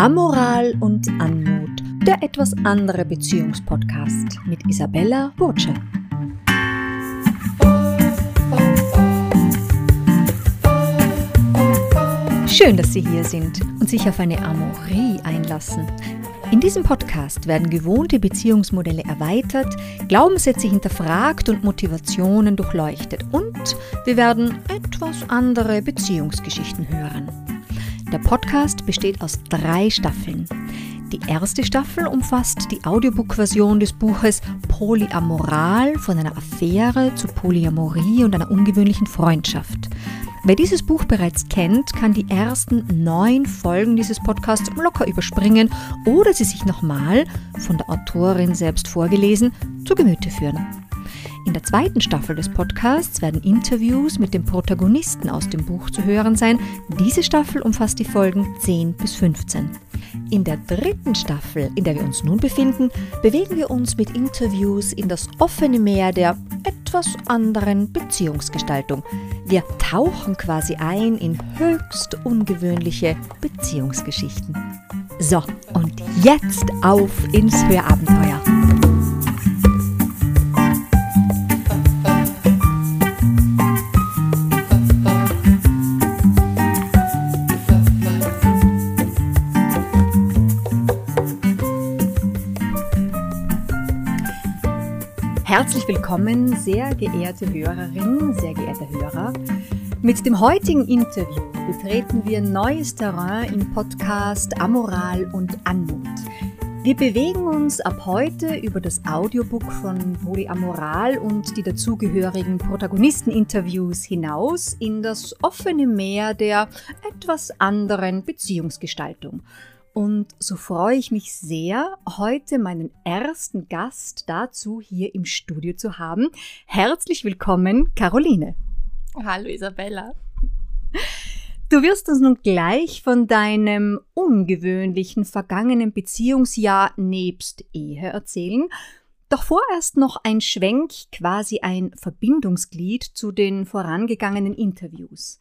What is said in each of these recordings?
Amoral und Anmut, der etwas andere Beziehungspodcast mit Isabella Burtsche. Schön, dass Sie hier sind und sich auf eine Amorie einlassen. In diesem Podcast werden gewohnte Beziehungsmodelle erweitert, Glaubenssätze hinterfragt und Motivationen durchleuchtet und wir werden etwas andere Beziehungsgeschichten hören. Der Podcast besteht aus drei Staffeln. Die erste Staffel umfasst die Audiobook-Version des Buches Polyamoral von einer Affäre zu Polyamorie und einer ungewöhnlichen Freundschaft. Wer dieses Buch bereits kennt, kann die ersten neun Folgen dieses Podcasts locker überspringen oder sie sich nochmal, von der Autorin selbst vorgelesen, zu Gemüte führen. In der zweiten Staffel des Podcasts werden Interviews mit den Protagonisten aus dem Buch zu hören sein. Diese Staffel umfasst die Folgen 10 bis 15. In der dritten Staffel, in der wir uns nun befinden, bewegen wir uns mit Interviews in das offene Meer der etwas anderen Beziehungsgestaltung. Wir tauchen quasi ein in höchst ungewöhnliche Beziehungsgeschichten. So, und jetzt auf ins Hörabenteuer. Herzlich willkommen, sehr geehrte Hörerin, sehr geehrter Hörer. Mit dem heutigen Interview betreten wir neues Terrain im Podcast Amoral und Anmut. Wir bewegen uns ab heute über das Audiobook von Polyamoral und die dazugehörigen Protagonisteninterviews hinaus in das offene Meer der etwas anderen Beziehungsgestaltung. Und so freue ich mich sehr, heute meinen ersten Gast dazu hier im Studio zu haben. Herzlich willkommen, Caroline. Hallo Isabella. Du wirst uns nun gleich von deinem ungewöhnlichen vergangenen Beziehungsjahr nebst Ehe erzählen. Doch vorerst noch ein Schwenk, quasi ein Verbindungsglied zu den vorangegangenen Interviews.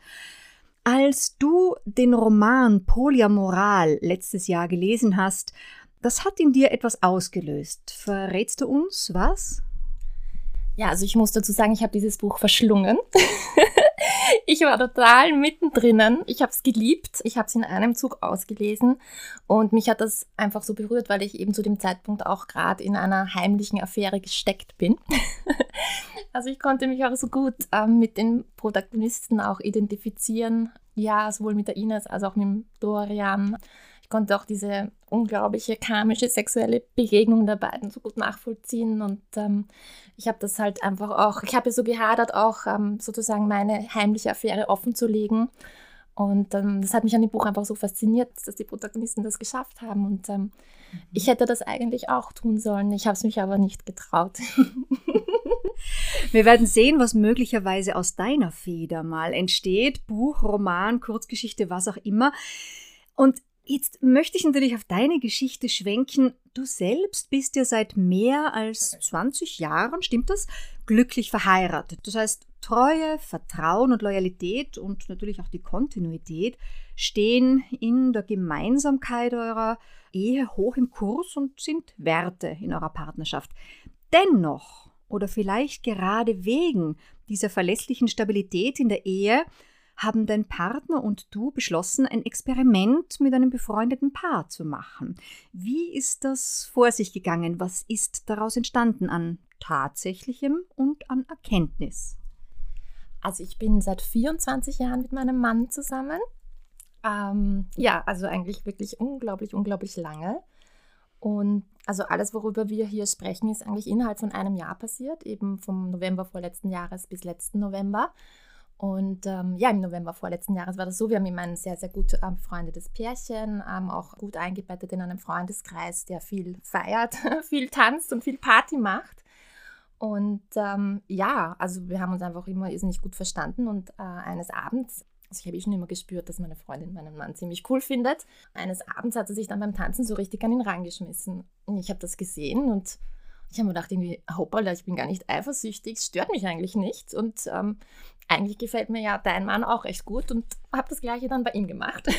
Als du den Roman Polyamoral letztes Jahr gelesen hast, das hat in dir etwas ausgelöst. Verrätst du uns was? Ja, also ich muss dazu sagen, ich habe dieses Buch verschlungen. ich war total mittendrin. Ich habe es geliebt. Ich habe es in einem Zug ausgelesen und mich hat das einfach so berührt, weil ich eben zu dem Zeitpunkt auch gerade in einer heimlichen Affäre gesteckt bin. also ich konnte mich auch so gut ähm, mit den Protagonisten auch identifizieren. Ja, sowohl mit der Ines als auch mit dem Dorian. Konnte auch diese unglaubliche karmische sexuelle Begegnung der beiden so gut nachvollziehen und ähm, ich habe das halt einfach auch, ich habe ja so gehadert, auch ähm, sozusagen meine heimliche Affäre offen zu legen und ähm, das hat mich an dem Buch einfach so fasziniert, dass die Protagonisten das geschafft haben und ähm, mhm. ich hätte das eigentlich auch tun sollen, ich habe es mich aber nicht getraut. Wir werden sehen, was möglicherweise aus deiner Feder mal entsteht. Buch, Roman, Kurzgeschichte, was auch immer. Und Jetzt möchte ich natürlich auf deine Geschichte schwenken. Du selbst bist ja seit mehr als 20 Jahren, stimmt das, glücklich verheiratet. Das heißt, Treue, Vertrauen und Loyalität und natürlich auch die Kontinuität stehen in der Gemeinsamkeit eurer Ehe hoch im Kurs und sind Werte in eurer Partnerschaft. Dennoch oder vielleicht gerade wegen dieser verlässlichen Stabilität in der Ehe haben dein Partner und du beschlossen, ein Experiment mit einem befreundeten Paar zu machen. Wie ist das vor sich gegangen? Was ist daraus entstanden an tatsächlichem und an Erkenntnis? Also ich bin seit 24 Jahren mit meinem Mann zusammen. Ähm, ja, also eigentlich wirklich unglaublich, unglaublich lange. Und also alles, worüber wir hier sprechen, ist eigentlich innerhalb von einem Jahr passiert, eben vom November vorletzten Jahres bis letzten November. Und ähm, ja, im November vorletzten Jahres war das so. Wir haben immer ein sehr, sehr gut ähm, befreundetes Pärchen, ähm, auch gut eingebettet in einem Freundeskreis, der viel feiert, viel tanzt und viel Party macht. Und ähm, ja, also wir haben uns einfach immer irrsinnig gut verstanden. Und äh, eines Abends, also ich habe eh schon immer gespürt, dass meine Freundin meinen Mann ziemlich cool findet. Eines Abends hat sie sich dann beim Tanzen so richtig an ihn rangeschmissen. Und ich habe das gesehen und ich habe mir gedacht, irgendwie, hoppala, ich bin gar nicht eifersüchtig, es stört mich eigentlich nicht. Und ähm, eigentlich gefällt mir ja dein Mann auch recht gut und habe das gleiche dann bei ihm gemacht.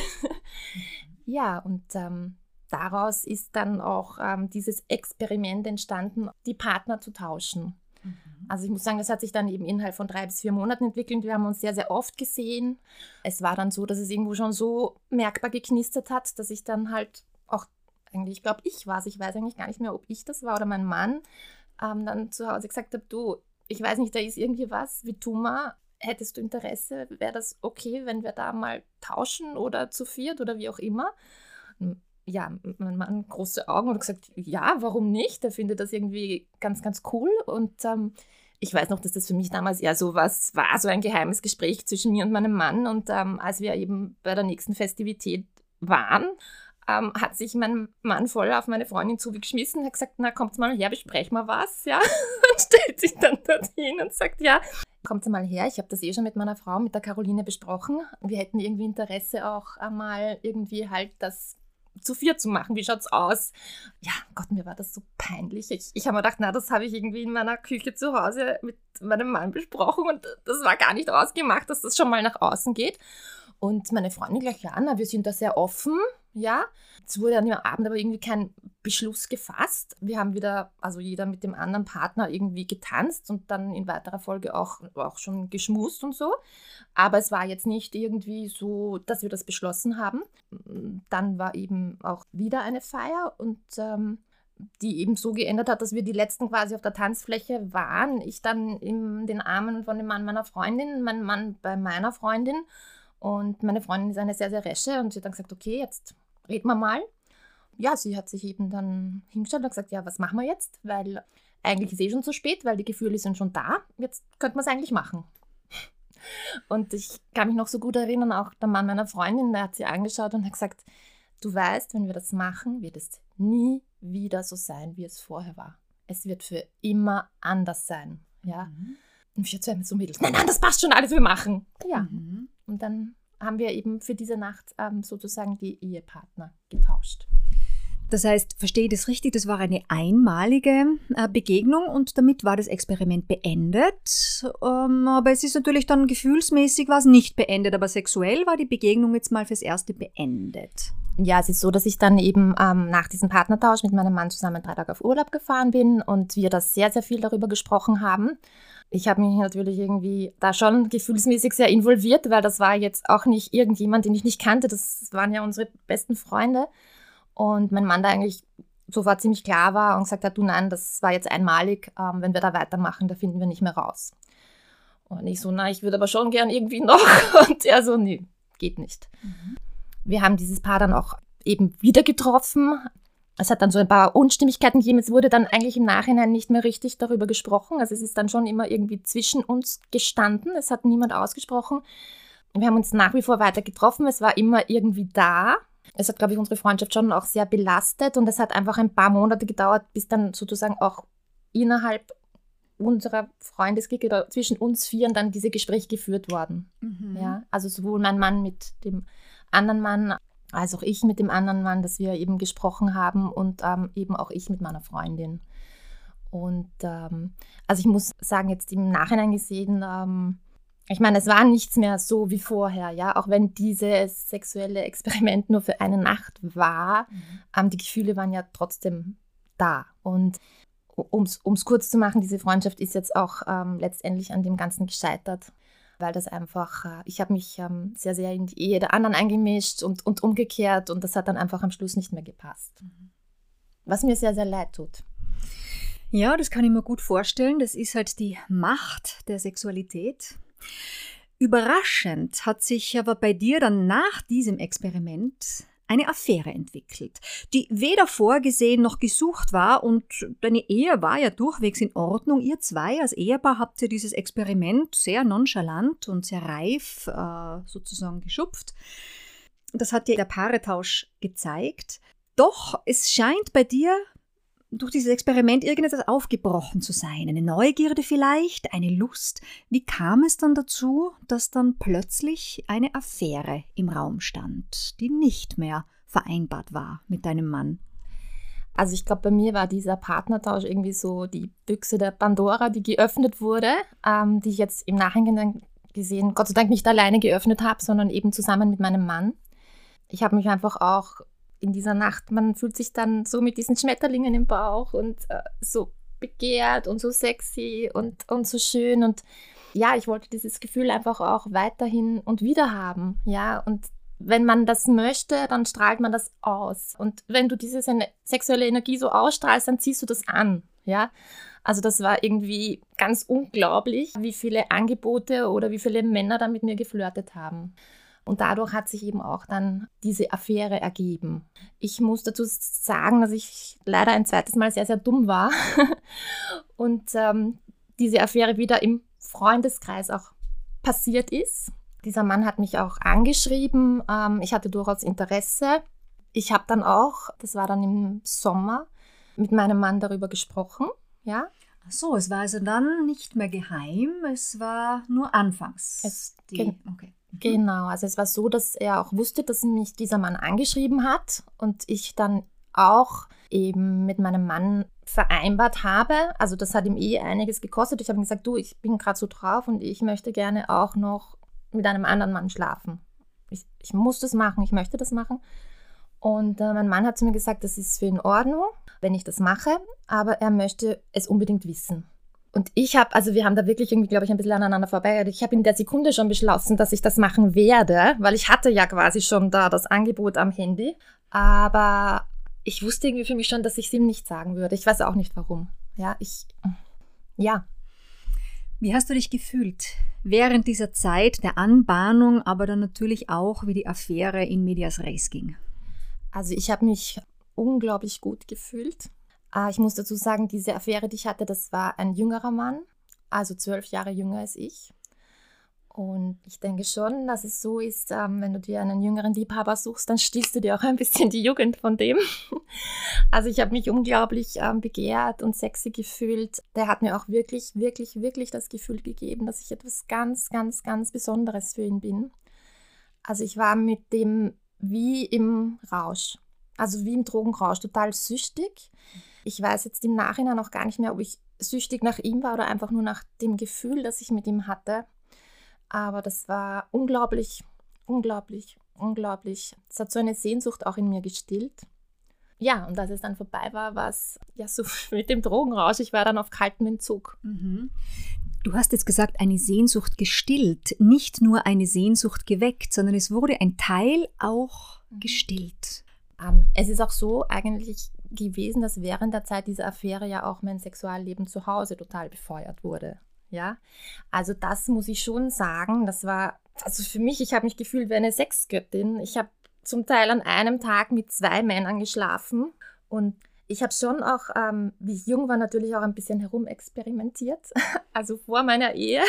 Ja, und ähm, daraus ist dann auch ähm, dieses Experiment entstanden, die Partner zu tauschen. Mhm. Also ich muss sagen, das hat sich dann eben innerhalb von drei bis vier Monaten entwickelt. Wir haben uns sehr, sehr oft gesehen. Es war dann so, dass es irgendwo schon so merkbar geknistert hat, dass ich dann halt auch, eigentlich, ich glaube, ich war es, ich weiß eigentlich gar nicht mehr, ob ich das war oder mein Mann, ähm, dann zu Hause gesagt habe, du, ich weiß nicht, da ist irgendwie was, wie tu mal, hättest du Interesse, wäre das okay, wenn wir da mal tauschen oder zu viert oder wie auch immer? Ja, mein Mann große Augen und gesagt, ja, warum nicht? Er findet das irgendwie ganz, ganz cool und ähm, ich weiß noch, dass das für mich damals eher so was war, so ein geheimes Gespräch zwischen mir und meinem Mann. Und ähm, als wir eben bei der nächsten Festivität waren, ähm, hat sich mein Mann voll auf meine Freundin zugeschmissen, hat gesagt, na kommt mal her, besprechen wir was, ja. Und stellt sich dann dorthin und sagt, ja, kommt mal her, ich habe das eh schon mit meiner Frau, mit der Caroline besprochen. Wir hätten irgendwie Interesse auch einmal irgendwie halt das zu vier zu machen. Wie schaut's aus? Ja, Gott, mir war das so peinlich. Ich, ich habe mir gedacht, na, das habe ich irgendwie in meiner Küche zu Hause mit meinem Mann besprochen und das war gar nicht ausgemacht, dass das schon mal nach außen geht. Und meine Freundin gleich, ja, na, wir sind da sehr offen, ja. Es wurde an dem Abend aber irgendwie kein Beschluss gefasst. Wir haben wieder, also jeder mit dem anderen Partner irgendwie getanzt und dann in weiterer Folge auch, auch schon geschmust und so. Aber es war jetzt nicht irgendwie so, dass wir das beschlossen haben. Dann war eben auch wieder eine Feier und ähm, die eben so geändert hat, dass wir die letzten quasi auf der Tanzfläche waren. Ich dann in den Armen von dem Mann meiner Freundin, mein Mann bei meiner Freundin. Und meine Freundin ist eine sehr, sehr resche und sie hat dann gesagt, okay, jetzt reden wir mal. Ja, sie hat sich eben dann hingestellt und gesagt, ja, was machen wir jetzt? Weil eigentlich ist eh schon zu spät, weil die Gefühle sind schon da. Jetzt könnte man es eigentlich machen. Und ich kann mich noch so gut erinnern, auch der Mann meiner Freundin, der hat sie angeschaut und hat gesagt, du weißt, wenn wir das machen, wird es nie wieder so sein, wie es vorher war. Es wird für immer anders sein. Ja. Mhm. Und ich erzähle mir so Mädels, nein, nein, das passt schon alles, wir machen. Ja. Mhm. Und dann haben wir eben für diese Nacht ähm, sozusagen die Ehepartner getauscht. Das heißt, verstehe ich das richtig, das war eine einmalige äh, Begegnung und damit war das Experiment beendet. Ähm, aber es ist natürlich dann gefühlsmäßig was nicht beendet, aber sexuell war die Begegnung jetzt mal fürs Erste beendet. Ja, es ist so, dass ich dann eben ähm, nach diesem Partnertausch mit meinem Mann zusammen drei Tage auf Urlaub gefahren bin und wir das sehr, sehr viel darüber gesprochen haben ich habe mich natürlich irgendwie da schon gefühlsmäßig sehr involviert, weil das war jetzt auch nicht irgendjemand, den ich nicht kannte. Das waren ja unsere besten Freunde. Und mein Mann da eigentlich sofort ziemlich klar war und gesagt hat, du nein, das war jetzt einmalig, ähm, wenn wir da weitermachen, da finden wir nicht mehr raus. Und ich so, na, ich würde aber schon gern irgendwie noch. Und er so, nee, geht nicht. Mhm. Wir haben dieses Paar dann auch eben wieder getroffen, es hat dann so ein paar Unstimmigkeiten gegeben. Es wurde dann eigentlich im Nachhinein nicht mehr richtig darüber gesprochen. Also es ist dann schon immer irgendwie zwischen uns gestanden. Es hat niemand ausgesprochen. Wir haben uns nach wie vor weiter getroffen. Es war immer irgendwie da. Es hat, glaube ich, unsere Freundschaft schon auch sehr belastet und es hat einfach ein paar Monate gedauert, bis dann sozusagen auch innerhalb unserer Freundesklicke oder zwischen uns Vieren dann diese Gespräche geführt worden. Mhm. Ja, also sowohl mein Mann mit dem anderen Mann als auch ich mit dem anderen Mann, dass wir eben gesprochen haben und ähm, eben auch ich mit meiner Freundin. Und ähm, also ich muss sagen, jetzt im Nachhinein gesehen, ähm, ich meine, es war nichts mehr so wie vorher, ja, auch wenn dieses sexuelle Experiment nur für eine Nacht war, mhm. ähm, die Gefühle waren ja trotzdem da. Und um es kurz zu machen, diese Freundschaft ist jetzt auch ähm, letztendlich an dem Ganzen gescheitert weil das einfach, äh, ich habe mich ähm, sehr, sehr in die Ehe der anderen eingemischt und, und umgekehrt und das hat dann einfach am Schluss nicht mehr gepasst. Mhm. Was mir sehr, sehr leid tut. Ja, das kann ich mir gut vorstellen. Das ist halt die Macht der Sexualität. Überraschend hat sich aber bei dir dann nach diesem Experiment eine Affäre entwickelt, die weder vorgesehen noch gesucht war und deine Ehe war ja durchwegs in Ordnung. Ihr zwei als Ehepaar habt ja dieses Experiment sehr nonchalant und sehr reif äh, sozusagen geschupft. Das hat dir der Paaretausch gezeigt. Doch es scheint bei dir durch dieses Experiment irgendetwas aufgebrochen zu sein. Eine Neugierde vielleicht, eine Lust. Wie kam es dann dazu, dass dann plötzlich eine Affäre im Raum stand, die nicht mehr vereinbart war mit deinem Mann? Also ich glaube, bei mir war dieser Partnertausch irgendwie so die Büchse der Pandora, die geöffnet wurde, ähm, die ich jetzt im Nachhinein gesehen, Gott sei Dank nicht alleine geöffnet habe, sondern eben zusammen mit meinem Mann. ich habe mich einfach auch in dieser Nacht, man fühlt sich dann so mit diesen Schmetterlingen im Bauch und äh, so begehrt und so sexy und, und so schön. Und ja, ich wollte dieses Gefühl einfach auch weiterhin und wieder haben. Ja, und wenn man das möchte, dann strahlt man das aus. Und wenn du diese sexuelle Energie so ausstrahlst, dann ziehst du das an. Ja, also das war irgendwie ganz unglaublich, wie viele Angebote oder wie viele Männer da mit mir geflirtet haben. Und dadurch hat sich eben auch dann diese Affäre ergeben. Ich muss dazu sagen, dass ich leider ein zweites Mal sehr, sehr dumm war und ähm, diese Affäre wieder im Freundeskreis auch passiert ist. Dieser Mann hat mich auch angeschrieben. Ähm, ich hatte durchaus Interesse. Ich habe dann auch, das war dann im Sommer, mit meinem Mann darüber gesprochen. Ja. Ach so, es war also dann nicht mehr geheim, es war nur anfangs. Es, die, okay. Mhm. Genau, also es war so, dass er auch wusste, dass mich dieser Mann angeschrieben hat und ich dann auch eben mit meinem Mann vereinbart habe. Also das hat ihm eh einiges gekostet. Ich habe ihm gesagt, du, ich bin gerade so drauf und ich möchte gerne auch noch mit einem anderen Mann schlafen. Ich, ich muss das machen, ich möchte das machen. Und äh, mein Mann hat zu mir gesagt, das ist für ihn in Ordnung, wenn ich das mache, aber er möchte es unbedingt wissen. Und ich habe, also wir haben da wirklich irgendwie, glaube ich, ein bisschen aneinander vorbei. Ich habe in der Sekunde schon beschlossen, dass ich das machen werde, weil ich hatte ja quasi schon da das Angebot am Handy. Aber ich wusste irgendwie für mich schon, dass ich es ihm nicht sagen würde. Ich weiß auch nicht warum. Ja, ich, ja. Wie hast du dich gefühlt während dieser Zeit der Anbahnung, aber dann natürlich auch, wie die Affäre in Medias Res ging? Also ich habe mich unglaublich gut gefühlt. Ah, ich muss dazu sagen, diese Affäre, die ich hatte, das war ein jüngerer Mann, also zwölf Jahre jünger als ich. Und ich denke schon, dass es so ist, ähm, wenn du dir einen jüngeren Liebhaber suchst, dann stiehlst du dir auch ein bisschen die Jugend von dem. Also ich habe mich unglaublich ähm, begehrt und sexy gefühlt. Der hat mir auch wirklich, wirklich, wirklich das Gefühl gegeben, dass ich etwas ganz, ganz, ganz Besonderes für ihn bin. Also ich war mit dem wie im Rausch, also wie im Drogenrausch, total süchtig. Ich weiß jetzt im Nachhinein auch gar nicht mehr, ob ich süchtig nach ihm war oder einfach nur nach dem Gefühl, das ich mit ihm hatte. Aber das war unglaublich, unglaublich, unglaublich. Es hat so eine Sehnsucht auch in mir gestillt. Ja, und als es dann vorbei war, war es ja so mit dem Drogenrausch. Ich war dann auf kaltem Entzug. Mhm. Du hast jetzt gesagt, eine Sehnsucht gestillt, nicht nur eine Sehnsucht geweckt, sondern es wurde ein Teil auch mhm. gestillt. Um, es ist auch so eigentlich gewesen, dass während der Zeit dieser Affäre ja auch mein Sexualleben zu Hause total befeuert wurde. Ja, also das muss ich schon sagen. Das war, also für mich, ich habe mich gefühlt wie eine Sexgöttin. Ich habe zum Teil an einem Tag mit zwei Männern geschlafen und ich habe schon auch, ähm, wie ich jung war, natürlich auch ein bisschen herumexperimentiert, also vor meiner Ehe.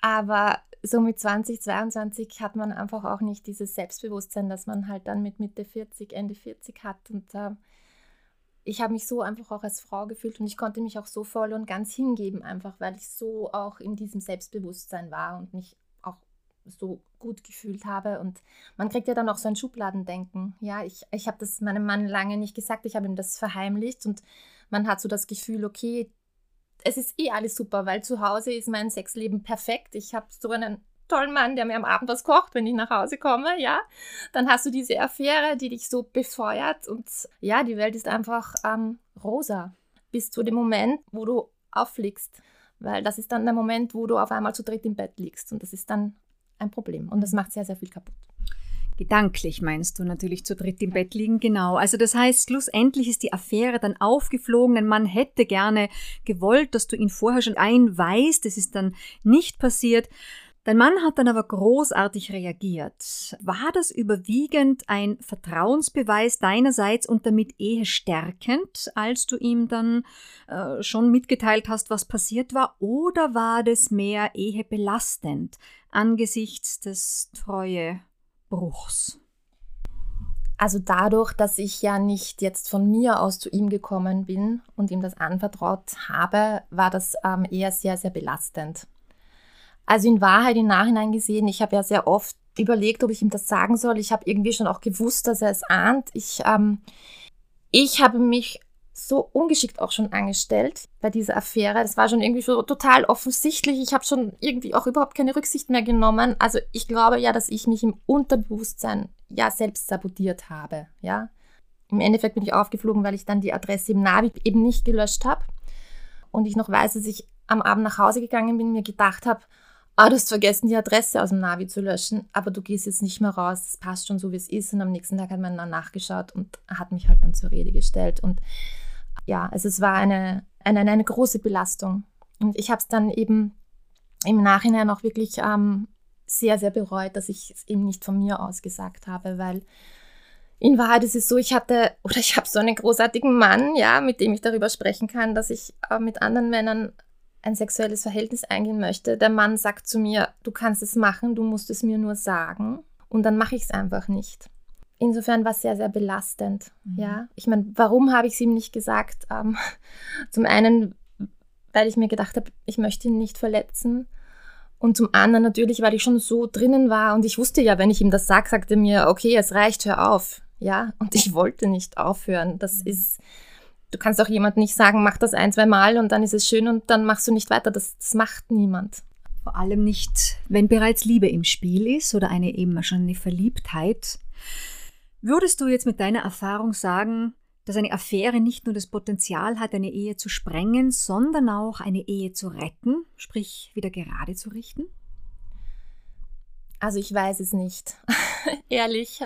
Aber so mit 20, 22 hat man einfach auch nicht dieses Selbstbewusstsein, das man halt dann mit Mitte 40, Ende 40 hat. Und äh, ich habe mich so einfach auch als Frau gefühlt und ich konnte mich auch so voll und ganz hingeben, einfach weil ich so auch in diesem Selbstbewusstsein war und mich auch so gut gefühlt habe. Und man kriegt ja dann auch so ein Schubladendenken. Ja, ich, ich habe das meinem Mann lange nicht gesagt, ich habe ihm das verheimlicht und man hat so das Gefühl, okay, es ist eh alles super, weil zu Hause ist mein Sexleben perfekt. Ich habe so einen tollen Mann, der mir am Abend was kocht, wenn ich nach Hause komme, ja. Dann hast du diese Affäre, die dich so befeuert und ja, die Welt ist einfach ähm, rosa. Bis zu dem Moment, wo du auffliegst. Weil das ist dann der Moment, wo du auf einmal zu dritt im Bett liegst und das ist dann ein Problem und das macht sehr, sehr viel kaputt. Gedanklich meinst du natürlich zu dritt im Bett liegen, genau. Also das heißt, schlussendlich ist die Affäre dann aufgeflogen. Ein Mann hätte gerne gewollt, dass du ihn vorher schon einweist. Das ist dann nicht passiert. Dein Mann hat dann aber großartig reagiert. War das überwiegend ein Vertrauensbeweis deinerseits und damit ehe stärkend, als du ihm dann äh, schon mitgeteilt hast, was passiert war, oder war das mehr ehe belastend angesichts des Treuebruchs? Also dadurch, dass ich ja nicht jetzt von mir aus zu ihm gekommen bin und ihm das anvertraut habe, war das ähm, eher sehr, sehr belastend. Also in Wahrheit im Nachhinein gesehen, ich habe ja sehr oft überlegt, ob ich ihm das sagen soll. Ich habe irgendwie schon auch gewusst, dass er es ahnt. Ich, ähm, ich habe mich so ungeschickt auch schon angestellt bei dieser Affäre. Das war schon irgendwie so total offensichtlich. Ich habe schon irgendwie auch überhaupt keine Rücksicht mehr genommen. Also ich glaube ja, dass ich mich im Unterbewusstsein ja selbst sabotiert habe. Ja, im Endeffekt bin ich aufgeflogen, weil ich dann die Adresse im Navi eben nicht gelöscht habe und ich noch weiß, dass ich am Abend nach Hause gegangen bin, mir gedacht habe, ah, du hast vergessen, die Adresse aus dem Navi zu löschen, aber du gehst jetzt nicht mehr raus, das passt schon so, wie es ist. Und am nächsten Tag hat man dann nachgeschaut und hat mich halt dann zur Rede gestellt. Und ja, also es war eine, eine, eine große Belastung. Und ich habe es dann eben im Nachhinein auch wirklich ähm, sehr, sehr bereut, dass ich es eben nicht von mir aus gesagt habe, weil in Wahrheit ist es so, ich hatte oder ich habe so einen großartigen Mann, ja, mit dem ich darüber sprechen kann, dass ich äh, mit anderen Männern ein sexuelles Verhältnis eingehen möchte. Der Mann sagt zu mir, du kannst es machen, du musst es mir nur sagen und dann mache ich es einfach nicht. Insofern war es sehr, sehr belastend. Mhm. Ja, ich meine, warum habe ich es ihm nicht gesagt? Ähm, zum einen, weil ich mir gedacht habe, ich möchte ihn nicht verletzen. Und zum anderen natürlich, weil ich schon so drinnen war und ich wusste ja, wenn ich ihm das sage, sagte er mir, okay, es reicht, hör auf. Ja, und ich wollte nicht aufhören. Das mhm. ist, du kannst auch jemand nicht sagen, mach das ein, zwei Mal und dann ist es schön und dann machst du nicht weiter. Das, das macht niemand. Vor allem nicht, wenn bereits Liebe im Spiel ist oder eine eben schon eine Verliebtheit. Würdest du jetzt mit deiner Erfahrung sagen, dass eine Affäre nicht nur das Potenzial hat, eine Ehe zu sprengen, sondern auch eine Ehe zu retten, sprich wieder gerade zu richten? Also ich weiß es nicht. Ehrlich,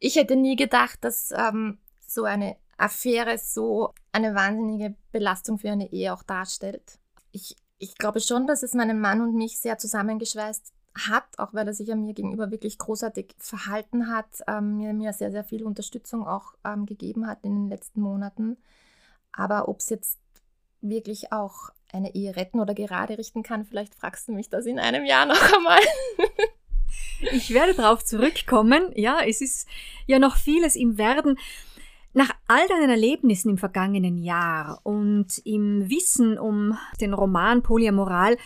ich hätte nie gedacht, dass ähm, so eine Affäre so eine wahnsinnige Belastung für eine Ehe auch darstellt. Ich, ich glaube schon, dass es meinen Mann und mich sehr zusammengeschweißt hat, auch weil er sich ja mir gegenüber wirklich großartig verhalten hat, ähm, mir, mir sehr, sehr viel Unterstützung auch ähm, gegeben hat in den letzten Monaten. Aber ob es jetzt wirklich auch eine Ehe retten oder gerade richten kann, vielleicht fragst du mich das in einem Jahr noch einmal. Ich werde darauf zurückkommen. Ja, es ist ja noch vieles im Werden. Nach all deinen Erlebnissen im vergangenen Jahr und im Wissen um den Roman Polyamoral,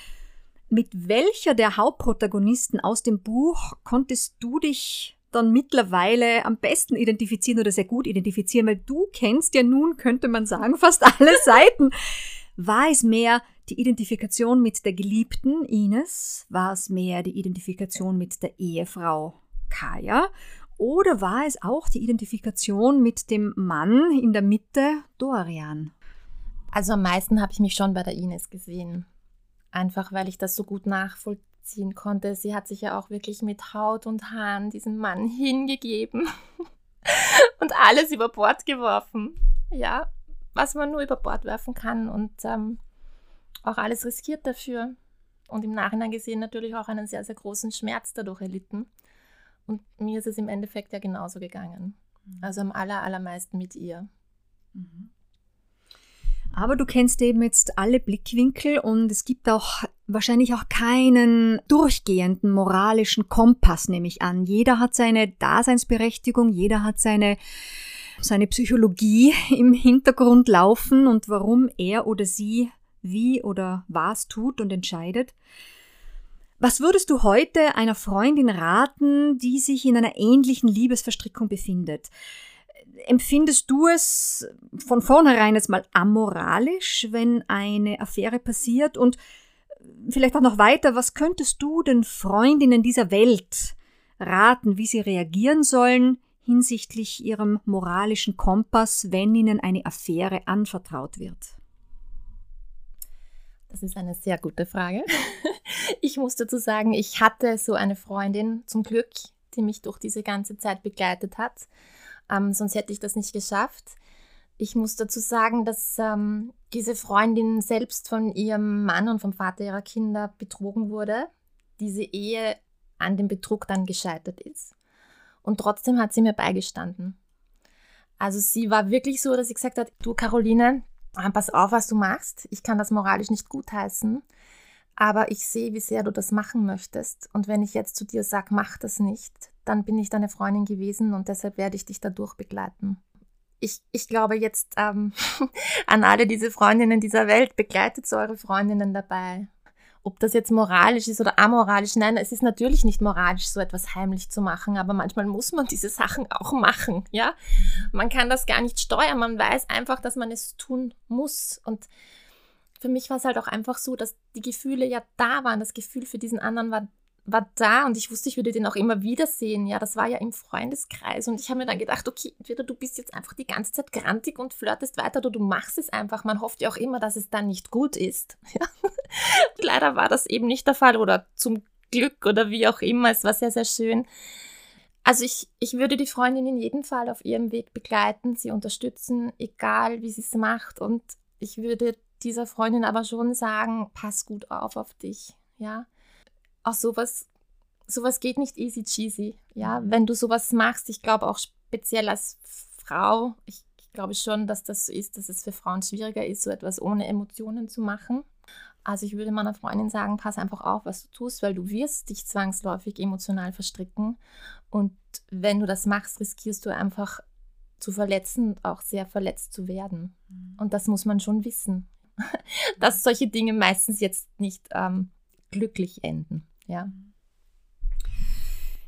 mit welcher der Hauptprotagonisten aus dem Buch konntest du dich dann mittlerweile am besten identifizieren oder sehr gut identifizieren, weil du kennst ja nun, könnte man sagen, fast alle Seiten. War es mehr die Identifikation mit der Geliebten Ines? War es mehr die Identifikation mit der Ehefrau Kaya? Oder war es auch die Identifikation mit dem Mann in der Mitte, Dorian? Also am meisten habe ich mich schon bei der Ines gesehen. Einfach weil ich das so gut nachvollziehen konnte. Sie hat sich ja auch wirklich mit Haut und Haaren diesem Mann hingegeben und alles über Bord geworfen. Ja, was man nur über Bord werfen kann. Und ähm, auch alles riskiert dafür und im Nachhinein gesehen natürlich auch einen sehr, sehr großen Schmerz dadurch erlitten. Und mir ist es im Endeffekt ja genauso gegangen. Mhm. Also am aller, allermeisten mit ihr. Mhm. Aber du kennst eben jetzt alle Blickwinkel und es gibt auch wahrscheinlich auch keinen durchgehenden moralischen Kompass, nehme ich an. Jeder hat seine Daseinsberechtigung, jeder hat seine, seine Psychologie im Hintergrund laufen und warum er oder sie wie oder was tut und entscheidet. Was würdest du heute einer Freundin raten, die sich in einer ähnlichen Liebesverstrickung befindet? Empfindest du es von vornherein jetzt mal amoralisch, wenn eine Affäre passiert? Und vielleicht auch noch weiter, was könntest du den Freundinnen dieser Welt raten, wie sie reagieren sollen hinsichtlich ihrem moralischen Kompass, wenn ihnen eine Affäre anvertraut wird? Das ist eine sehr gute Frage. Ich muss dazu sagen, ich hatte so eine Freundin zum Glück, die mich durch diese ganze Zeit begleitet hat. Ähm, sonst hätte ich das nicht geschafft. Ich muss dazu sagen, dass ähm, diese Freundin selbst von ihrem Mann und vom Vater ihrer Kinder betrogen wurde. Diese Ehe an dem Betrug dann gescheitert ist. Und trotzdem hat sie mir beigestanden. Also sie war wirklich so, dass sie gesagt hat, du Caroline, pass auf, was du machst. Ich kann das moralisch nicht gutheißen, aber ich sehe, wie sehr du das machen möchtest. Und wenn ich jetzt zu dir sage, mach das nicht, dann bin ich deine Freundin gewesen und deshalb werde ich dich dadurch begleiten. Ich, ich glaube jetzt ähm, an alle diese Freundinnen dieser Welt, begleitet eure Freundinnen dabei. Ob das jetzt moralisch ist oder amoralisch. Nein, es ist natürlich nicht moralisch, so etwas heimlich zu machen, aber manchmal muss man diese Sachen auch machen, ja. Man kann das gar nicht steuern, man weiß einfach, dass man es tun muss. Und für mich war es halt auch einfach so, dass die Gefühle ja da waren. Das Gefühl für diesen anderen war war da und ich wusste, ich würde den auch immer wiedersehen. Ja, das war ja im Freundeskreis und ich habe mir dann gedacht, okay, entweder du bist jetzt einfach die ganze Zeit grantig und flirtest weiter oder du machst es einfach. Man hofft ja auch immer, dass es dann nicht gut ist. Ja. Leider war das eben nicht der Fall oder zum Glück oder wie auch immer. Es war sehr, sehr schön. Also ich, ich würde die Freundin in jedem Fall auf ihrem Weg begleiten, sie unterstützen, egal wie sie es macht. Und ich würde dieser Freundin aber schon sagen, pass gut auf auf dich. Ja, auch sowas, sowas geht nicht easy cheesy. Ja, wenn du sowas machst, ich glaube auch speziell als Frau, ich, ich glaube schon, dass das so ist, dass es für Frauen schwieriger ist, so etwas ohne Emotionen zu machen. Also ich würde meiner Freundin sagen, pass einfach auf, was du tust, weil du wirst dich zwangsläufig emotional verstricken. Und wenn du das machst, riskierst du einfach zu verletzen und auch sehr verletzt zu werden. Mhm. Und das muss man schon wissen, dass solche Dinge meistens jetzt nicht ähm, glücklich enden. Ja.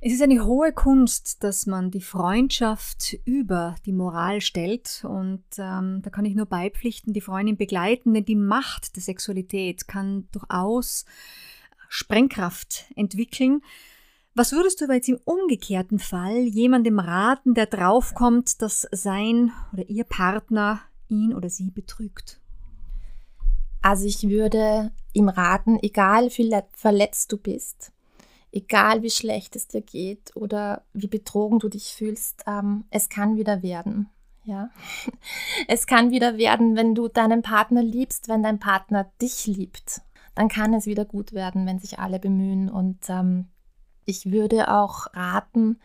Es ist eine hohe Kunst, dass man die Freundschaft über die Moral stellt. Und ähm, da kann ich nur beipflichten, die Freundin begleiten, denn die Macht der Sexualität kann durchaus Sprengkraft entwickeln. Was würdest du aber jetzt im umgekehrten Fall jemandem raten, der draufkommt, dass sein oder ihr Partner ihn oder sie betrügt? Also ich würde ihm raten, egal wie verletzt du bist, egal wie schlecht es dir geht oder wie betrogen du dich fühlst, ähm, es kann wieder werden. Ja, es kann wieder werden, wenn du deinen Partner liebst, wenn dein Partner dich liebt, dann kann es wieder gut werden, wenn sich alle bemühen. Und ähm, ich würde auch raten,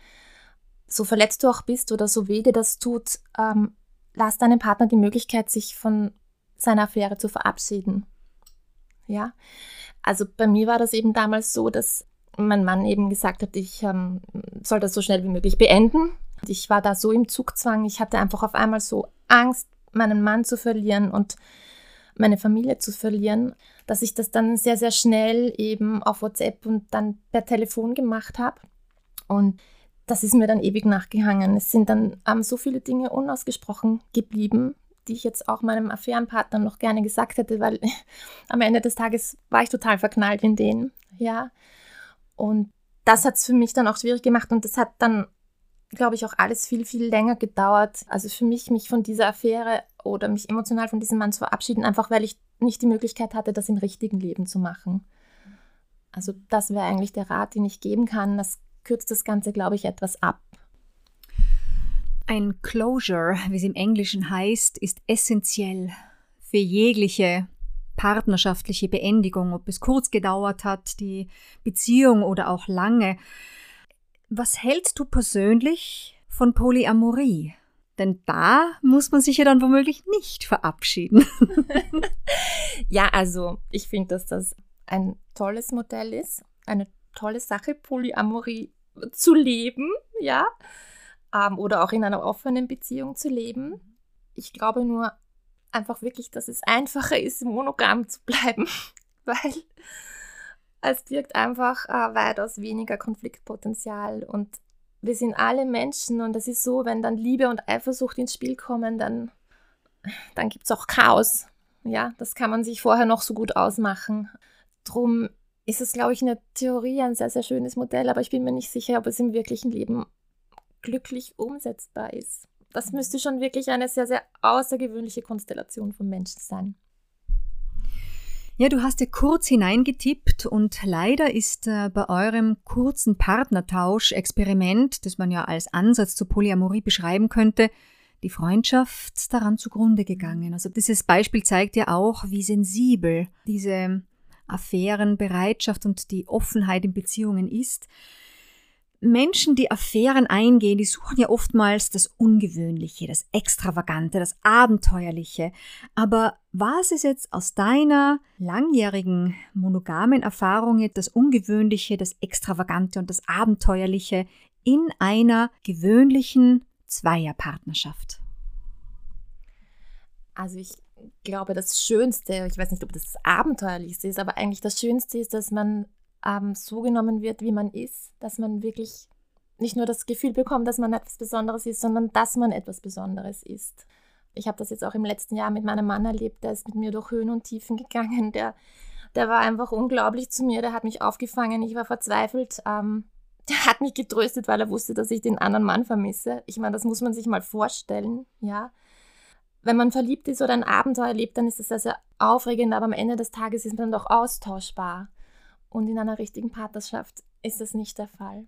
so verletzt du auch bist oder so weh dir das tut, ähm, lass deinem Partner die Möglichkeit, sich von seiner Affäre zu verabschieden. Ja, also bei mir war das eben damals so, dass mein Mann eben gesagt hat, ich ähm, soll das so schnell wie möglich beenden. Ich war da so im Zugzwang, ich hatte einfach auf einmal so Angst, meinen Mann zu verlieren und meine Familie zu verlieren, dass ich das dann sehr, sehr schnell eben auf WhatsApp und dann per Telefon gemacht habe. Und das ist mir dann ewig nachgehangen. Es sind dann ähm, so viele Dinge unausgesprochen geblieben, die ich jetzt auch meinem Affärenpartner noch gerne gesagt hätte, weil am Ende des Tages war ich total verknallt in den. Ja. Und das hat es für mich dann auch schwierig gemacht und das hat dann, glaube ich, auch alles viel, viel länger gedauert. Also für mich, mich von dieser Affäre oder mich emotional von diesem Mann zu verabschieden, einfach weil ich nicht die Möglichkeit hatte, das im richtigen Leben zu machen. Also das wäre eigentlich der Rat, den ich geben kann. Das kürzt das Ganze, glaube ich, etwas ab. Ein Closure, wie es im Englischen heißt, ist essentiell für jegliche partnerschaftliche Beendigung, ob es kurz gedauert hat, die Beziehung oder auch lange. Was hältst du persönlich von Polyamorie? Denn da muss man sich ja dann womöglich nicht verabschieden. ja, also ich finde, dass das ein tolles Modell ist, eine tolle Sache, Polyamorie zu leben, ja ähm, oder auch in einer offenen Beziehung zu leben. Ich glaube nur einfach wirklich, dass es einfacher ist, monogam zu bleiben, weil es birgt einfach äh, weitaus weniger Konfliktpotenzial und wir sind alle Menschen und das ist so, wenn dann Liebe und Eifersucht ins Spiel kommen, dann, dann gibt es auch Chaos. Ja, das kann man sich vorher noch so gut ausmachen. Drum ist es, glaube ich, in der Theorie ein sehr, sehr schönes Modell, aber ich bin mir nicht sicher, ob es im wirklichen Leben glücklich umsetzbar ist. Das müsste schon wirklich eine sehr, sehr außergewöhnliche Konstellation von Menschen sein. Ja, du hast ja kurz hineingetippt und leider ist äh, bei eurem kurzen Partnertausch-Experiment, das man ja als Ansatz zur Polyamorie beschreiben könnte, die Freundschaft daran zugrunde gegangen. Also dieses Beispiel zeigt ja auch, wie sensibel diese Affärenbereitschaft und die Offenheit in Beziehungen ist. Menschen, die Affären eingehen, die suchen ja oftmals das Ungewöhnliche, das Extravagante, das Abenteuerliche. Aber was ist jetzt aus deiner langjährigen monogamen Erfahrung jetzt das Ungewöhnliche, das Extravagante und das Abenteuerliche in einer gewöhnlichen Zweierpartnerschaft? Also ich glaube, das Schönste, ich weiß nicht, ob das das Abenteuerlichste ist, aber eigentlich das Schönste ist, dass man ähm, so genommen wird, wie man ist, dass man wirklich nicht nur das Gefühl bekommt, dass man etwas Besonderes ist, sondern dass man etwas Besonderes ist. Ich habe das jetzt auch im letzten Jahr mit meinem Mann erlebt, der ist mit mir durch Höhen und Tiefen gegangen, der, der war einfach unglaublich zu mir, der hat mich aufgefangen, ich war verzweifelt. Ähm, der hat mich getröstet, weil er wusste, dass ich den anderen Mann vermisse. Ich meine, das muss man sich mal vorstellen, ja wenn man verliebt ist oder ein Abenteuer erlebt, dann ist das sehr, sehr aufregend, aber am Ende des Tages ist man doch austauschbar. Und in einer richtigen Partnerschaft ist das nicht der Fall.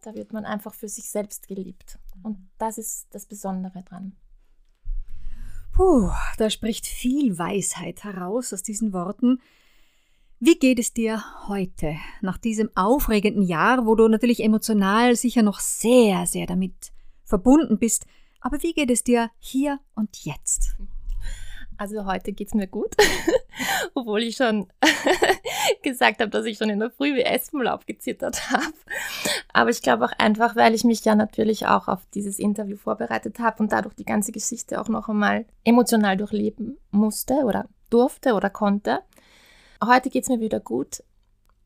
Da wird man einfach für sich selbst geliebt. Und das ist das Besondere dran. Puh, da spricht viel Weisheit heraus aus diesen Worten. Wie geht es dir heute, nach diesem aufregenden Jahr, wo du natürlich emotional sicher noch sehr, sehr damit verbunden bist? Aber wie geht es dir hier und jetzt? Also heute geht es mir gut, obwohl ich schon gesagt habe, dass ich schon in der Früh wie Espenlaub gezittert habe. Aber ich glaube auch einfach, weil ich mich ja natürlich auch auf dieses Interview vorbereitet habe und dadurch die ganze Geschichte auch noch einmal emotional durchleben musste oder durfte oder konnte. Heute geht es mir wieder gut.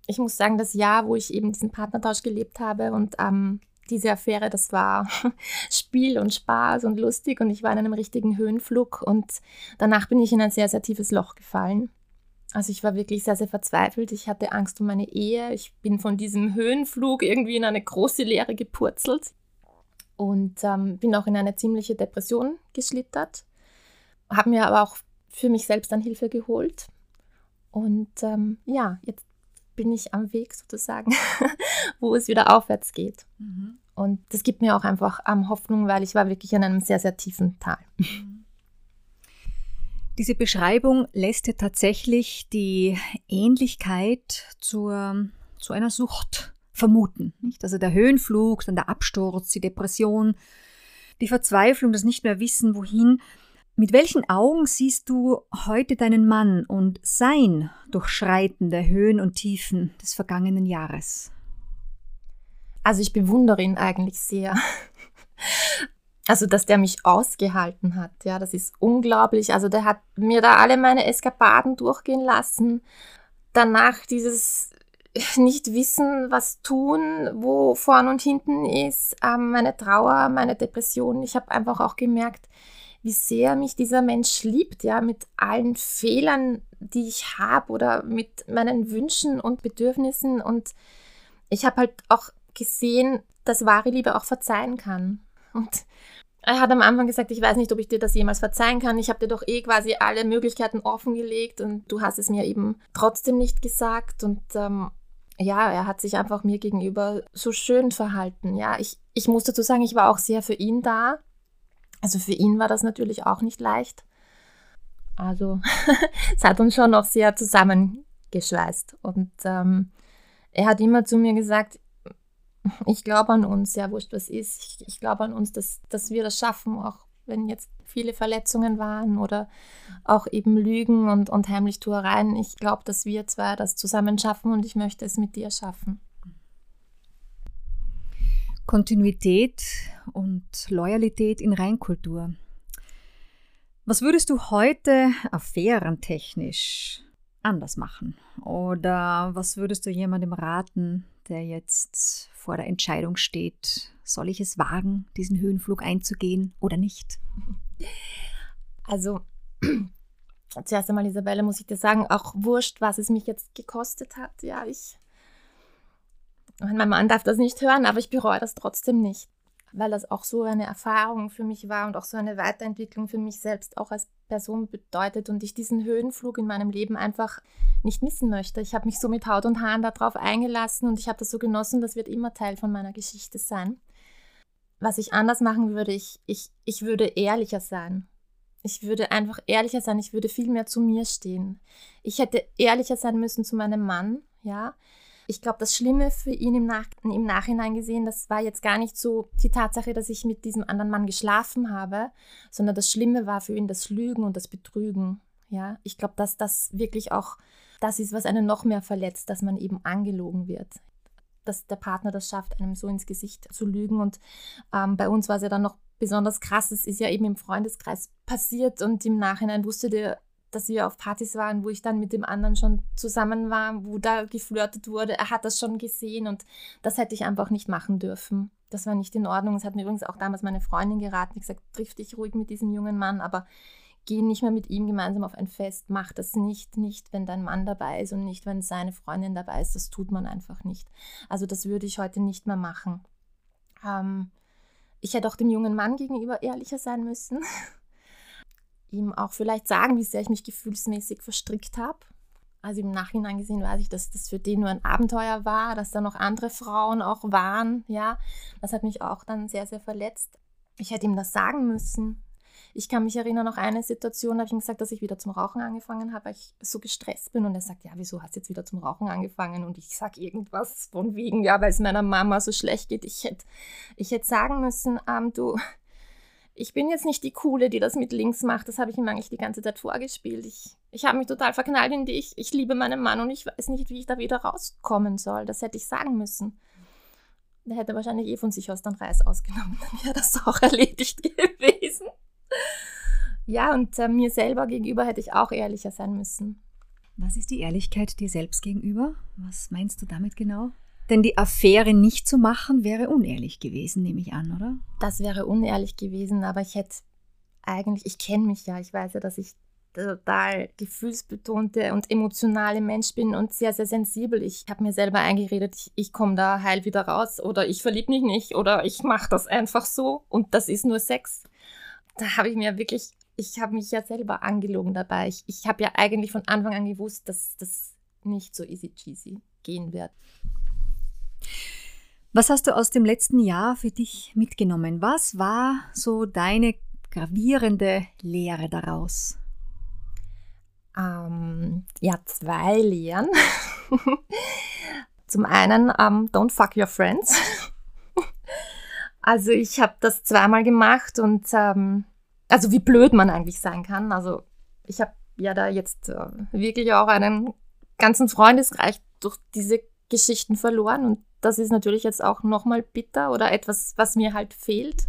Ich muss sagen, das Jahr, wo ich eben diesen Partnertausch gelebt habe und am diese Affäre, das war Spiel und Spaß und lustig und ich war in einem richtigen Höhenflug und danach bin ich in ein sehr, sehr tiefes Loch gefallen. Also ich war wirklich sehr, sehr verzweifelt. Ich hatte Angst um meine Ehe. Ich bin von diesem Höhenflug irgendwie in eine große Leere gepurzelt und ähm, bin auch in eine ziemliche Depression geschlittert. Habe mir aber auch für mich selbst dann Hilfe geholt. Und ähm, ja, jetzt bin ich am Weg sozusagen, wo es wieder aufwärts geht. Mhm. Und das gibt mir auch einfach ähm, Hoffnung, weil ich war wirklich in einem sehr, sehr tiefen Tal. Mhm. Diese Beschreibung lässt ja tatsächlich die Ähnlichkeit zur, zu einer Sucht vermuten. Nicht? Also der Höhenflug, dann der Absturz, die Depression, die Verzweiflung, das nicht mehr wissen, wohin. Mit welchen Augen siehst du heute deinen Mann und sein Durchschreiten der Höhen und Tiefen des vergangenen Jahres? Also ich bewundere ihn eigentlich sehr. Also, dass der mich ausgehalten hat, ja, das ist unglaublich. Also, der hat mir da alle meine Eskapaden durchgehen lassen. Danach dieses nicht wissen, was tun, wo vorn und hinten ist, ähm, meine Trauer, meine Depression. Ich habe einfach auch gemerkt, wie sehr mich dieser Mensch liebt, ja, mit allen Fehlern, die ich habe oder mit meinen Wünschen und Bedürfnissen. Und ich habe halt auch gesehen, dass wahre Liebe auch verzeihen kann. Und er hat am Anfang gesagt, ich weiß nicht, ob ich dir das jemals verzeihen kann. Ich habe dir doch eh quasi alle Möglichkeiten offengelegt und du hast es mir eben trotzdem nicht gesagt. Und ähm, ja, er hat sich einfach mir gegenüber so schön verhalten. Ja, ich, ich muss dazu sagen, ich war auch sehr für ihn da. Also für ihn war das natürlich auch nicht leicht. Also es hat uns schon noch sehr zusammengeschweißt. Und ähm, er hat immer zu mir gesagt, ich glaube an uns, ja wurscht was ist. Ich, ich glaube an uns, dass, dass wir das schaffen, auch wenn jetzt viele Verletzungen waren oder auch eben Lügen und, und Heimlichtuereien. Ich glaube, dass wir zwei das zusammen schaffen und ich möchte es mit dir schaffen. Kontinuität und Loyalität in Reinkultur. Was würdest du heute affärentechnisch anders machen? Oder was würdest du jemandem raten, der jetzt vor der Entscheidung steht, soll ich es wagen, diesen Höhenflug einzugehen oder nicht? Also, zuerst einmal, Isabelle, muss ich dir sagen, auch wurscht, was es mich jetzt gekostet hat. Ja, ich mein Mann darf das nicht hören, aber ich bereue das trotzdem nicht, weil das auch so eine Erfahrung für mich war und auch so eine Weiterentwicklung für mich selbst auch als Person bedeutet und ich diesen Höhenflug in meinem Leben einfach nicht missen möchte. Ich habe mich so mit Haut und Haaren darauf eingelassen und ich habe das so genossen, das wird immer Teil von meiner Geschichte sein. Was ich anders machen würde, ich, ich, ich würde ehrlicher sein. Ich würde einfach ehrlicher sein, ich würde viel mehr zu mir stehen. Ich hätte ehrlicher sein müssen zu meinem Mann, ja. Ich glaube, das Schlimme für ihn im, Nach im Nachhinein gesehen, das war jetzt gar nicht so die Tatsache, dass ich mit diesem anderen Mann geschlafen habe, sondern das Schlimme war für ihn das Lügen und das Betrügen. Ja, ich glaube, dass das wirklich auch das ist, was einen noch mehr verletzt, dass man eben angelogen wird. Dass der Partner das schafft, einem so ins Gesicht zu lügen. Und ähm, bei uns war es ja dann noch besonders krasses ist ja eben im Freundeskreis passiert und im Nachhinein wusste der, dass wir auf Partys waren, wo ich dann mit dem anderen schon zusammen war, wo da geflirtet wurde. Er hat das schon gesehen und das hätte ich einfach nicht machen dürfen. Das war nicht in Ordnung. Das hat mir übrigens auch damals meine Freundin geraten. Ich gesagt, triff dich ruhig mit diesem jungen Mann, aber geh nicht mehr mit ihm gemeinsam auf ein Fest. Mach das nicht, nicht, wenn dein Mann dabei ist und nicht, wenn seine Freundin dabei ist. Das tut man einfach nicht. Also das würde ich heute nicht mehr machen. Ähm, ich hätte auch dem jungen Mann gegenüber ehrlicher sein müssen. Ihm auch vielleicht sagen, wie sehr ich mich gefühlsmäßig verstrickt habe. Also im Nachhinein gesehen weiß ich, dass das für den nur ein Abenteuer war, dass da noch andere Frauen auch waren. Ja, das hat mich auch dann sehr, sehr verletzt. Ich hätte ihm das sagen müssen. Ich kann mich erinnern, noch eine Situation, da habe ich ihm gesagt, dass ich wieder zum Rauchen angefangen habe, weil ich so gestresst bin. Und er sagt, ja, wieso hast du jetzt wieder zum Rauchen angefangen? Und ich sage irgendwas von wegen, ja, weil es meiner Mama so schlecht geht. Ich hätte ich hätt sagen müssen, ähm, du, ich bin jetzt nicht die Coole, die das mit links macht. Das habe ich ihm eigentlich die ganze Zeit vorgespielt. Ich, ich habe mich total verknallt in dich. Ich liebe meinen Mann und ich weiß nicht, wie ich da wieder rauskommen soll. Das hätte ich sagen müssen. Der hätte wahrscheinlich eh von sich aus dann Reis ausgenommen. Dann wäre das auch erledigt gewesen. Ja, und äh, mir selber gegenüber hätte ich auch ehrlicher sein müssen. Was ist die Ehrlichkeit dir selbst gegenüber? Was meinst du damit genau? Denn die Affäre nicht zu machen wäre unehrlich gewesen, nehme ich an, oder? Das wäre unehrlich gewesen, aber ich hätte eigentlich, ich kenne mich ja, ich weiß ja, dass ich total gefühlsbetonte und emotionale Mensch bin und sehr, sehr sensibel. Ich habe mir selber eingeredet, ich, ich komme da heil wieder raus oder ich verliebe mich nicht oder ich mache das einfach so und das ist nur Sex da habe ich mir wirklich, ich habe mich ja selber angelogen dabei. Ich, ich habe ja eigentlich von Anfang an gewusst, dass das nicht so easy cheesy gehen wird. Was hast du aus dem letzten Jahr für dich mitgenommen? Was war so deine gravierende Lehre daraus? Ähm, ja, zwei Lehren. Zum einen, ähm, don't fuck your friends. Also ich habe das zweimal gemacht und ähm, also wie blöd man eigentlich sein kann. Also ich habe ja da jetzt äh, wirklich auch einen ganzen Freundeskreis durch diese Geschichten verloren und das ist natürlich jetzt auch nochmal bitter oder etwas, was mir halt fehlt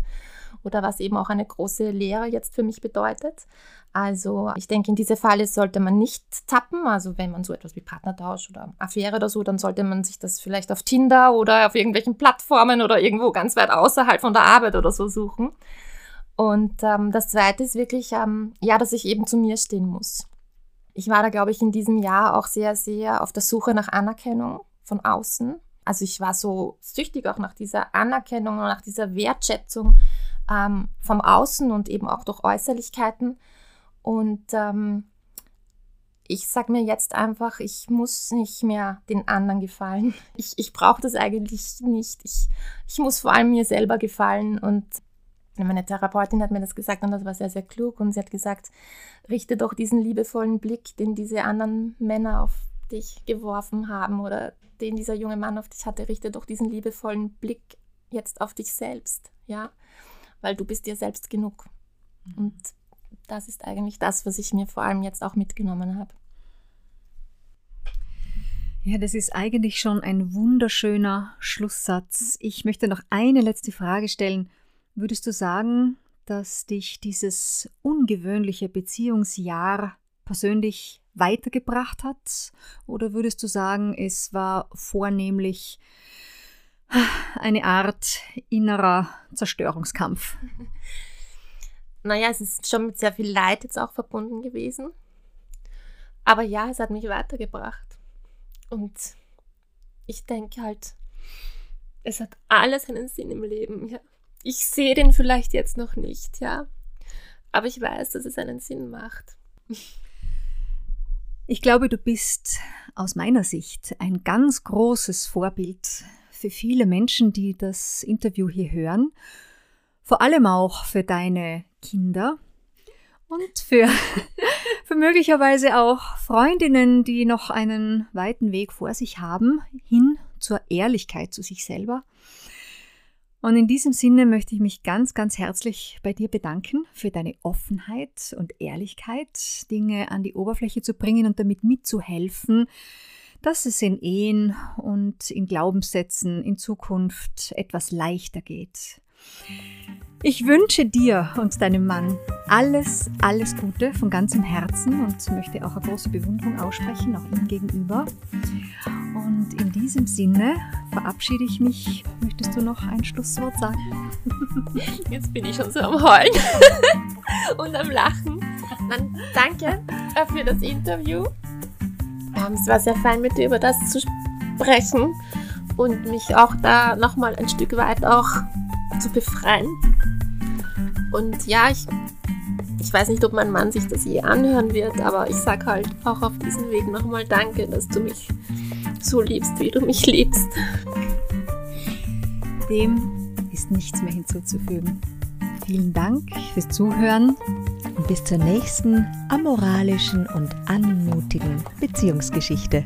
oder was eben auch eine große Lehre jetzt für mich bedeutet. Also ich denke, in diese Falle sollte man nicht tappen. Also wenn man so etwas wie Partnertausch oder Affäre oder so, dann sollte man sich das vielleicht auf Tinder oder auf irgendwelchen Plattformen oder irgendwo ganz weit außerhalb von der Arbeit oder so suchen. Und ähm, das Zweite ist wirklich, ähm, ja, dass ich eben zu mir stehen muss. Ich war da, glaube ich, in diesem Jahr auch sehr, sehr auf der Suche nach Anerkennung von außen. Also ich war so süchtig auch nach dieser Anerkennung und nach dieser Wertschätzung ähm, vom Außen und eben auch durch Äußerlichkeiten. Und ähm, ich sage mir jetzt einfach, ich muss nicht mehr den anderen gefallen. Ich, ich brauche das eigentlich nicht. Ich, ich muss vor allem mir selber gefallen. Und meine Therapeutin hat mir das gesagt und das war sehr, sehr klug. Und sie hat gesagt, richte doch diesen liebevollen Blick, den diese anderen Männer auf dich geworfen haben oder den dieser junge Mann auf dich hatte, richte doch diesen liebevollen Blick jetzt auf dich selbst. Ja, weil du bist dir selbst genug. Mhm. Und das ist eigentlich das, was ich mir vor allem jetzt auch mitgenommen habe. Ja, das ist eigentlich schon ein wunderschöner Schlusssatz. Ich möchte noch eine letzte Frage stellen. Würdest du sagen, dass dich dieses ungewöhnliche Beziehungsjahr persönlich weitergebracht hat? Oder würdest du sagen, es war vornehmlich eine Art innerer Zerstörungskampf. Naja, es ist schon mit sehr viel Leid jetzt auch verbunden gewesen. Aber ja, es hat mich weitergebracht. Und ich denke halt, es hat alles einen Sinn im Leben. Ja. Ich sehe den vielleicht jetzt noch nicht, ja. Aber ich weiß, dass es einen Sinn macht. Ich glaube, du bist aus meiner Sicht ein ganz großes Vorbild für viele Menschen, die das Interview hier hören, vor allem auch für deine Kinder und für, für möglicherweise auch Freundinnen, die noch einen weiten Weg vor sich haben, hin zur Ehrlichkeit zu sich selber. Und in diesem Sinne möchte ich mich ganz, ganz herzlich bei dir bedanken für deine Offenheit und Ehrlichkeit, Dinge an die Oberfläche zu bringen und damit mitzuhelfen, dass es in Ehen und in Glaubenssätzen in Zukunft etwas leichter geht. Ich wünsche dir und deinem Mann alles, alles Gute von ganzem Herzen und möchte auch eine große Bewunderung aussprechen, auch ihm gegenüber. Und in diesem Sinne verabschiede ich mich. Möchtest du noch ein Schlusswort sagen? Jetzt bin ich schon so am Heulen und am Lachen. Dann danke für das Interview. Ähm, es war sehr fein, mit dir über das zu sprechen und mich auch da nochmal ein Stück weit auch zu befreien. Und ja, ich, ich weiß nicht, ob mein Mann sich das je anhören wird, aber ich sage halt auch auf diesem Weg nochmal Danke, dass du mich so liebst, wie du mich liebst. Dem ist nichts mehr hinzuzufügen. Vielen Dank fürs Zuhören und bis zur nächsten amoralischen und anmutigen Beziehungsgeschichte.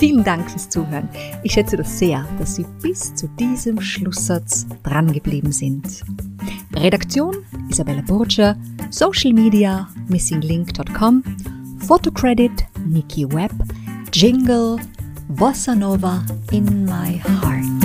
Vielen Dank fürs Zuhören. Ich schätze das sehr, dass Sie bis zu diesem Schlusssatz drangeblieben sind. Redaktion Isabella Burger, Social Media missinglink.com, Photocredit Nikki Webb, Jingle Bossa Nova in my heart.